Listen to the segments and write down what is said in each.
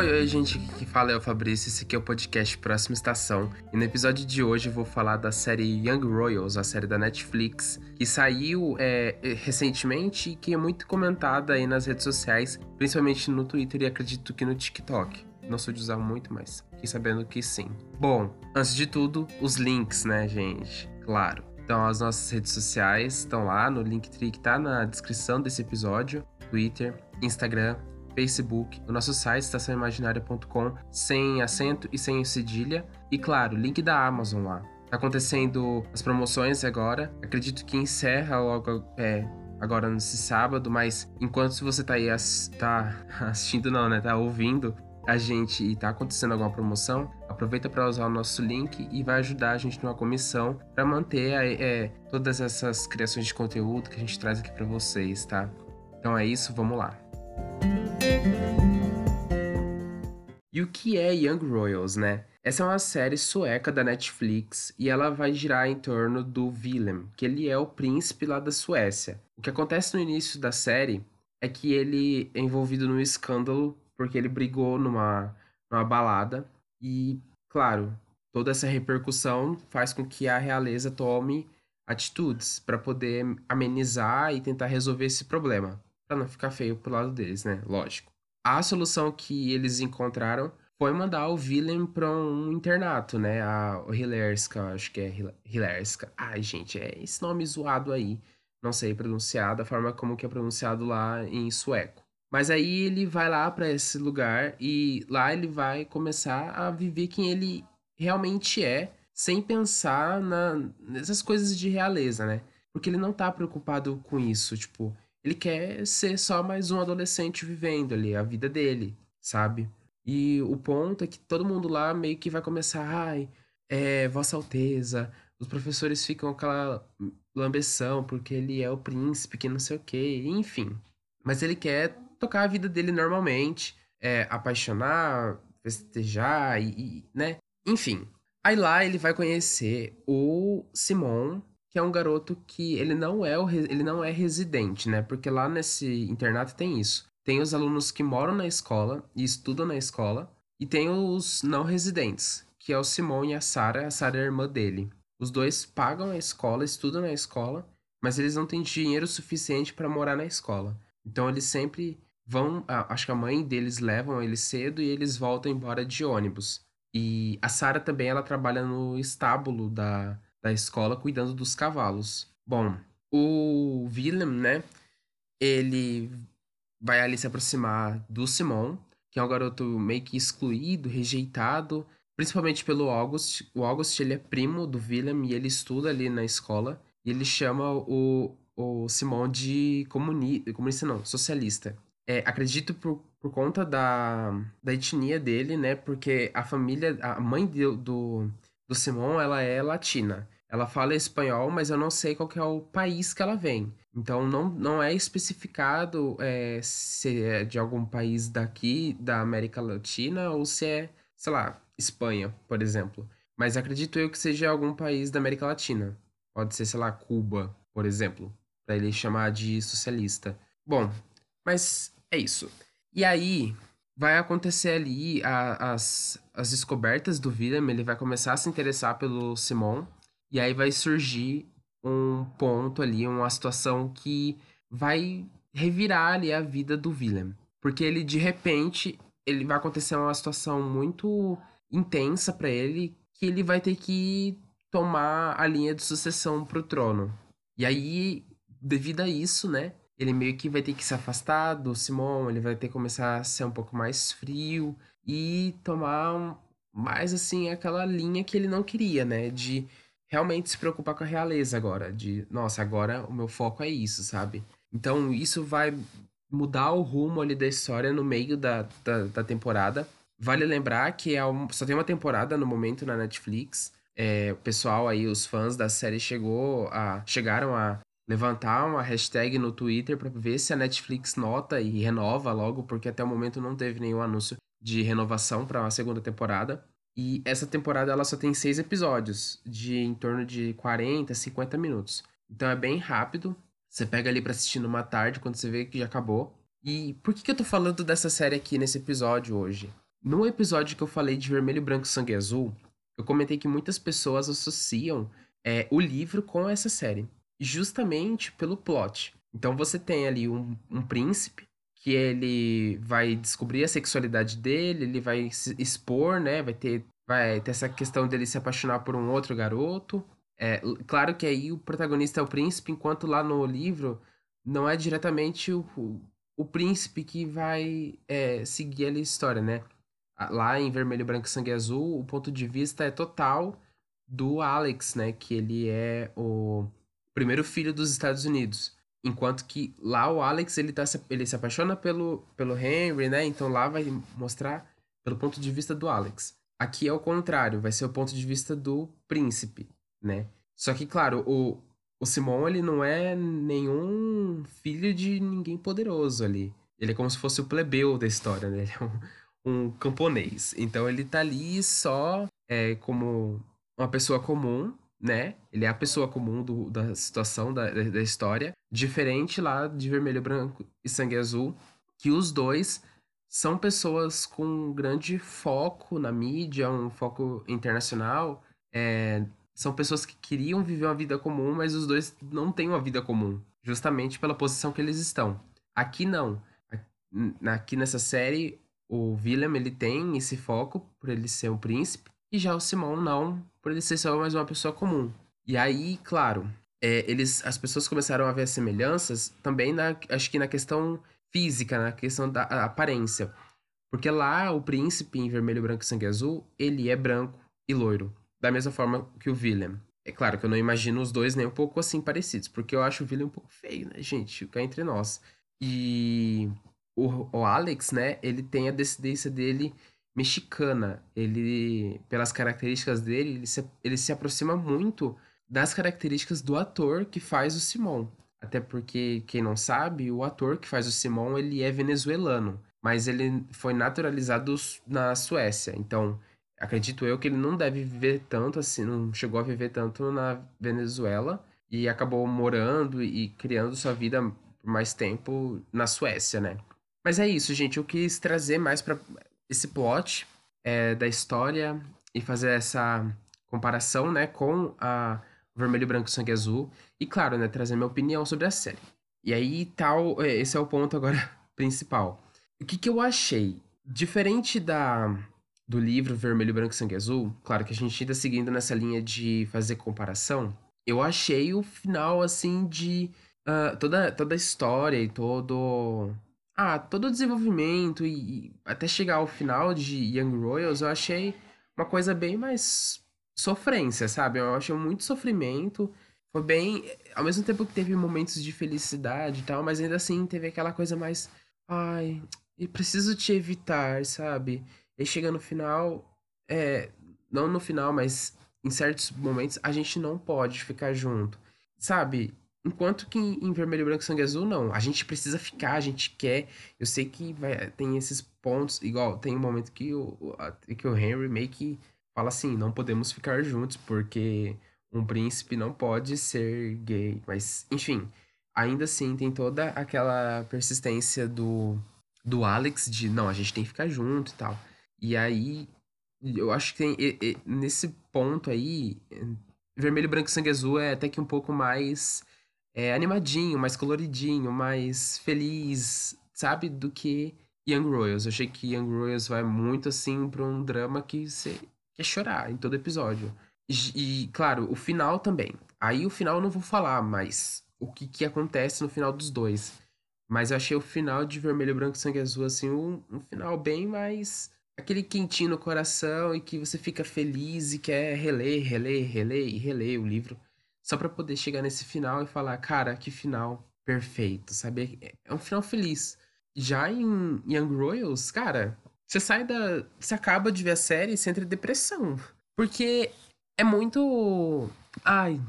Oi, oi, gente, que fala é o Fabrício, esse aqui é o podcast Próxima Estação. E no episódio de hoje eu vou falar da série Young Royals, a série da Netflix, que saiu é, recentemente e que é muito comentada aí nas redes sociais, principalmente no Twitter e acredito que no TikTok. Não sou de usar muito, mas fiquei sabendo que sim. Bom, antes de tudo, os links, né, gente? Claro. Então, as nossas redes sociais estão lá no Linktree que tá na descrição desse episódio: Twitter, Instagram, Facebook, o nosso site estaçãoimaginária.com, sem acento e sem cedilha, e claro, link da Amazon lá. Tá acontecendo as promoções agora, acredito que encerra logo é, agora nesse sábado, mas enquanto você tá aí ass tá assistindo não, né, tá ouvindo a gente e tá acontecendo alguma promoção, aproveita para usar o nosso link e vai ajudar a gente numa comissão para manter é, todas essas criações de conteúdo que a gente traz aqui para vocês, tá? Então é isso, vamos lá. E o que é Young Royals, né? Essa é uma série sueca da Netflix e ela vai girar em torno do Willem, que ele é o príncipe lá da Suécia. O que acontece no início da série é que ele é envolvido num escândalo porque ele brigou numa, numa balada e, claro, toda essa repercussão faz com que a realeza tome atitudes para poder amenizar e tentar resolver esse problema para não ficar feio pro lado deles, né? Lógico. A solução que eles encontraram foi mandar o Willem para um internato, né? A Hilerska, acho que é Hilerska. Ai, gente, é esse nome zoado aí. Não sei pronunciar da forma como que é pronunciado lá em sueco. Mas aí ele vai lá para esse lugar e lá ele vai começar a viver quem ele realmente é, sem pensar na, nessas coisas de realeza, né? Porque ele não tá preocupado com isso, tipo, ele quer ser só mais um adolescente vivendo ali a vida dele, sabe? E o ponto é que todo mundo lá meio que vai começar, ai, é, Vossa Alteza, os professores ficam com aquela lambeção porque ele é o príncipe, que não sei o quê, enfim. Mas ele quer tocar a vida dele normalmente, é, apaixonar, festejar e, e, né? Enfim. Aí lá ele vai conhecer o Simon, que é um garoto que ele não é o, ele não é residente, né? Porque lá nesse internato tem isso. Tem os alunos que moram na escola e estudam na escola, e tem os não residentes, que é o Simon e a Sara, a Sara é a irmã dele. Os dois pagam a escola, estudam na escola, mas eles não têm dinheiro suficiente para morar na escola. Então eles sempre vão, acho que a mãe deles levam eles cedo e eles voltam embora de ônibus. E a Sara também ela trabalha no estábulo da da escola cuidando dos cavalos. Bom, o Willem, né? Ele vai ali se aproximar do Simon, que é um garoto meio que excluído, rejeitado, principalmente pelo August. O August ele é primo do Willem e ele estuda ali na escola. E ele chama o, o Simon de comuni, comunista, não, socialista. É, acredito por, por conta da, da etnia dele, né? Porque a família, a mãe do, do do Simon, ela é latina. Ela fala espanhol, mas eu não sei qual é o país que ela vem. Então não, não é especificado é, se é de algum país daqui, da América Latina, ou se é, sei lá, Espanha, por exemplo. Mas acredito eu que seja algum país da América Latina. Pode ser, sei lá, Cuba, por exemplo, para ele chamar de socialista. Bom, mas é isso. E aí, vai acontecer ali a, as, as descobertas do Willem, ele vai começar a se interessar pelo Simon, e aí vai surgir um ponto ali, uma situação que vai revirar ali a vida do Willem. Porque ele, de repente, ele vai acontecer uma situação muito intensa para ele, que ele vai ter que tomar a linha de sucessão pro trono. E aí, devido a isso, né, ele meio que vai ter que se afastar do Simon, ele vai ter que começar a ser um pouco mais frio e tomar um, mais assim aquela linha que ele não queria, né? De realmente se preocupar com a realeza agora, de nossa, agora o meu foco é isso, sabe? Então isso vai mudar o rumo ali da história no meio da, da, da temporada. Vale lembrar que é um, só tem uma temporada no momento na Netflix. É, o pessoal aí, os fãs da série chegou a, chegaram a levantar uma hashtag no Twitter para ver se a Netflix nota e renova logo, porque até o momento não teve nenhum anúncio de renovação para a segunda temporada. E essa temporada ela só tem seis episódios, de em torno de 40, 50 minutos. Então é bem rápido. Você pega ali para assistir numa tarde quando você vê que já acabou. E por que, que eu tô falando dessa série aqui nesse episódio hoje? no episódio que eu falei de Vermelho, Branco, Sangue Azul, eu comentei que muitas pessoas associam é, o livro com essa série, justamente pelo plot. Então você tem ali um, um príncipe que ele vai descobrir a sexualidade dele, ele vai se expor, né? Vai ter, vai ter essa questão dele se apaixonar por um outro garoto. É, claro que aí o protagonista é o príncipe, enquanto lá no livro não é diretamente o, o, o príncipe que vai é, seguir a história, né? Lá em Vermelho, Branco e Sangue Azul, o ponto de vista é total do Alex, né? Que ele é o primeiro filho dos Estados Unidos. Enquanto que lá o Alex, ele, tá, ele se apaixona pelo, pelo Henry, né? Então lá vai mostrar pelo ponto de vista do Alex. Aqui é o contrário, vai ser o ponto de vista do príncipe, né? Só que, claro, o, o Simon, ele não é nenhum filho de ninguém poderoso ali. Ele é como se fosse o plebeu da história, né? Ele é um, um camponês. Então ele tá ali só é, como uma pessoa comum, né? Ele é a pessoa comum do, da situação, da, da história. Diferente lá de Vermelho, Branco e Sangue Azul, que os dois são pessoas com um grande foco na mídia, um foco internacional. É, são pessoas que queriam viver uma vida comum, mas os dois não têm uma vida comum, justamente pela posição que eles estão. Aqui não. Aqui nessa série, o Willem ele tem esse foco por ele ser um príncipe, e já o Simão não, por ele ser só mais uma pessoa comum. E aí, claro, é, eles, as pessoas começaram a ver as semelhanças também, na, acho que na questão física, na questão da aparência. Porque lá, o príncipe em vermelho, branco e sangue azul, ele é branco e loiro. Da mesma forma que o Willem. É claro que eu não imagino os dois nem um pouco assim parecidos, porque eu acho o Willem um pouco feio, né, gente? Ficar entre nós. E o, o Alex, né, ele tem a descendência dele mexicana. Ele, pelas características dele, ele se, ele se aproxima muito das características do ator que faz o Simon. Até porque, quem não sabe, o ator que faz o Simon, ele é venezuelano. Mas ele foi naturalizado na Suécia. Então, acredito eu que ele não deve viver tanto assim, não chegou a viver tanto na Venezuela. E acabou morando e criando sua vida por mais tempo na Suécia, né? Mas é isso, gente. Eu quis trazer mais para esse plot é, da história e fazer essa comparação, né, com a Vermelho, Branco e Sangue Azul. E, claro, né, trazer minha opinião sobre a série. E aí, tal, é, esse é o ponto agora principal. O que, que eu achei? Diferente da do livro Vermelho, Branco e Sangue Azul, claro que a gente ainda seguindo nessa linha de fazer comparação, eu achei o final, assim, de... Uh, toda, toda a história e todo ah, todo o desenvolvimento e, e até chegar ao final de Young Royals, eu achei uma coisa bem mais sofrência, sabe? Eu achei muito sofrimento. Foi bem. Ao mesmo tempo que teve momentos de felicidade e tal, mas ainda assim teve aquela coisa mais. Ai, eu preciso te evitar, sabe? E chega no final. É. Não no final, mas em certos momentos a gente não pode ficar junto. Sabe? Enquanto que em vermelho, branco, sangue azul, não. A gente precisa ficar, a gente quer. Eu sei que vai, tem esses pontos, igual tem um momento que o, que o Henry meio que fala assim: não podemos ficar juntos porque um príncipe não pode ser gay. Mas, enfim, ainda assim tem toda aquela persistência do, do Alex de não, a gente tem que ficar junto e tal. E aí, eu acho que tem, e, e, nesse ponto aí, vermelho, branco, sangue azul é até que um pouco mais é, animadinho, mais coloridinho, mais feliz, sabe? Do que Young Royals. Eu achei que Young Royals vai muito assim pra um drama que você quer chorar em todo episódio. E, e, claro, o final também. Aí o final eu não vou falar, mas o que, que acontece no final dos dois. Mas eu achei o final de Vermelho, Branco Sangue Azul, assim, um, um final bem mais. aquele quentinho no coração e que você fica feliz e quer reler, reler, reler e reler o livro só para poder chegar nesse final e falar, cara, que final perfeito, sabe? É um final feliz. Já em Young Royals, cara, você sai da. Você acaba de ver a série e você entra em depressão. Porque é muito. Ai.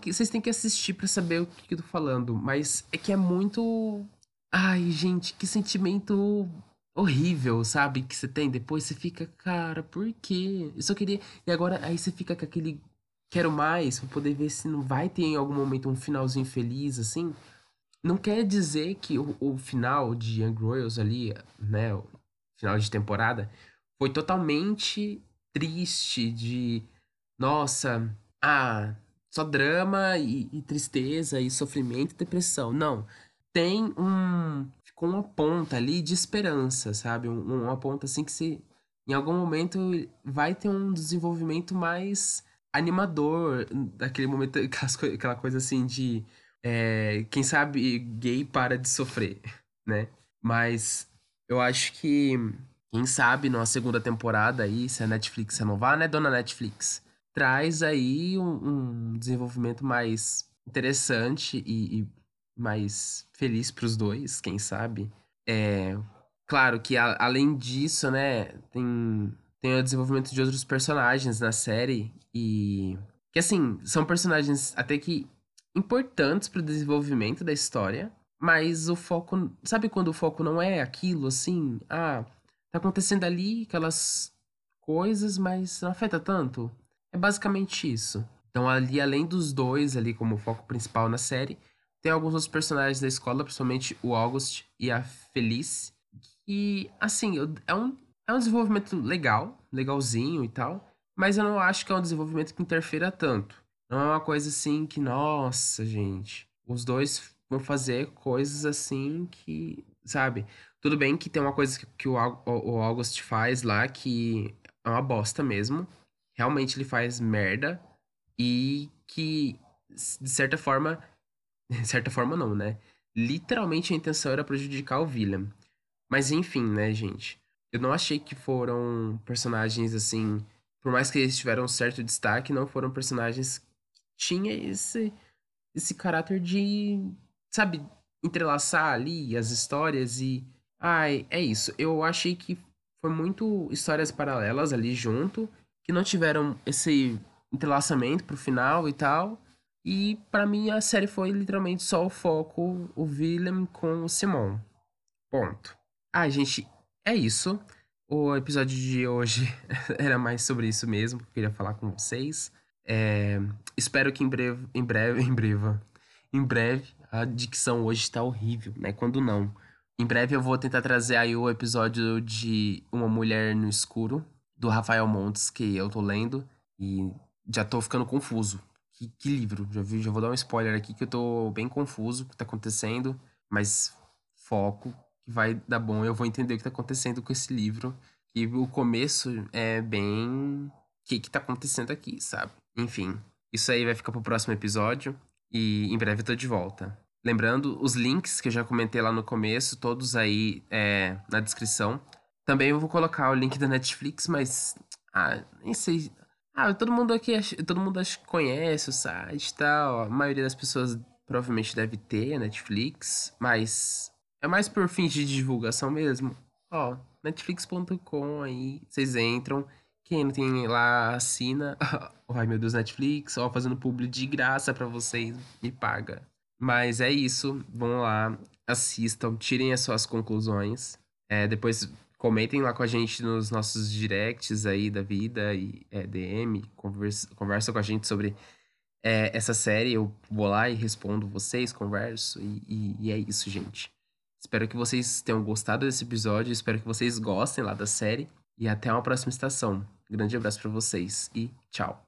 Que, vocês têm que assistir para saber o que eu tô falando. Mas é que é muito. Ai, gente, que sentimento horrível, sabe? Que você tem. Depois você fica, cara, por quê? Eu só queria. E agora aí você fica com aquele quero mais, pra poder ver se não vai ter em algum momento um finalzinho feliz, assim. Não quer dizer que o, o final de Young Royals ali, né, o final de temporada, foi totalmente triste de nossa, ah, só drama e, e tristeza e sofrimento e depressão. Não. Tem um. Ficou uma ponta ali de esperança, sabe? Um, uma ponta assim que se. Em algum momento vai ter um desenvolvimento mais animador daquele momento, aquela coisa assim de. É, quem sabe gay para de sofrer, né? Mas eu acho que. Quem sabe numa segunda temporada aí, se a Netflix renovar, né, dona Netflix? traz aí um, um desenvolvimento mais interessante e, e mais feliz para os dois, quem sabe. É, claro que a, além disso, né, tem, tem o desenvolvimento de outros personagens na série e que assim, são personagens até que importantes para o desenvolvimento da história, mas o foco, sabe quando o foco não é aquilo assim, ah, tá acontecendo ali aquelas coisas, mas não afeta tanto. É basicamente isso. Então, ali, além dos dois ali como foco principal na série, tem alguns outros personagens da escola, principalmente o August e a Felice, que, assim, é um, é um desenvolvimento legal, legalzinho e tal, mas eu não acho que é um desenvolvimento que interfira tanto. Não é uma coisa assim que, nossa, gente, os dois vão fazer coisas assim que, sabe? Tudo bem que tem uma coisa que, que o, o August faz lá que é uma bosta mesmo, realmente ele faz merda e que, de certa forma, de certa forma não, né? Literalmente a intenção era prejudicar o William. Mas enfim, né, gente? Eu não achei que foram personagens assim, por mais que eles tiveram um certo destaque, não foram personagens que tinha esse esse caráter de, sabe, entrelaçar ali as histórias e ai, é isso. Eu achei que foi muito histórias paralelas ali junto que não tiveram esse entrelaçamento pro final e tal. E para mim a série foi literalmente só o foco, o Willem com o Simon. Ponto. Ah, gente, é isso. O episódio de hoje era mais sobre isso mesmo que eu queria falar com vocês. É, espero que em breve, em breve, em breve, em breve, a dicção hoje está horrível, né? Quando não. Em breve eu vou tentar trazer aí o episódio de Uma Mulher no Escuro, do Rafael Montes, que eu tô lendo e já tô ficando confuso. Que, que livro? Já, vi, já vou dar um spoiler aqui que eu tô bem confuso o que tá acontecendo, mas foco vai dar bom. Eu vou entender o que tá acontecendo com esse livro. E o começo é bem. O que que tá acontecendo aqui, sabe? Enfim, isso aí vai ficar pro próximo episódio. E em breve eu tô de volta. Lembrando, os links que eu já comentei lá no começo, todos aí é, na descrição. Também eu vou colocar o link da Netflix, mas. Ah, nem sei. Ah, todo mundo aqui, todo mundo acho que conhece o site e tal. A maioria das pessoas provavelmente deve ter a Netflix, mas é mais por fins de divulgação mesmo. Ó, netflix.com aí, vocês entram. Quem não tem lá, assina. Ai meu Deus, Netflix, ó, fazendo publi de graça para vocês, me paga. Mas é isso, vão lá, assistam, tirem as suas conclusões. É, depois Comentem lá com a gente nos nossos directs aí da vida e é, DM, conversa, conversa com a gente sobre é, essa série. Eu vou lá e respondo vocês, converso e, e, e é isso, gente. Espero que vocês tenham gostado desse episódio, espero que vocês gostem lá da série e até uma próxima estação. Grande abraço para vocês e tchau.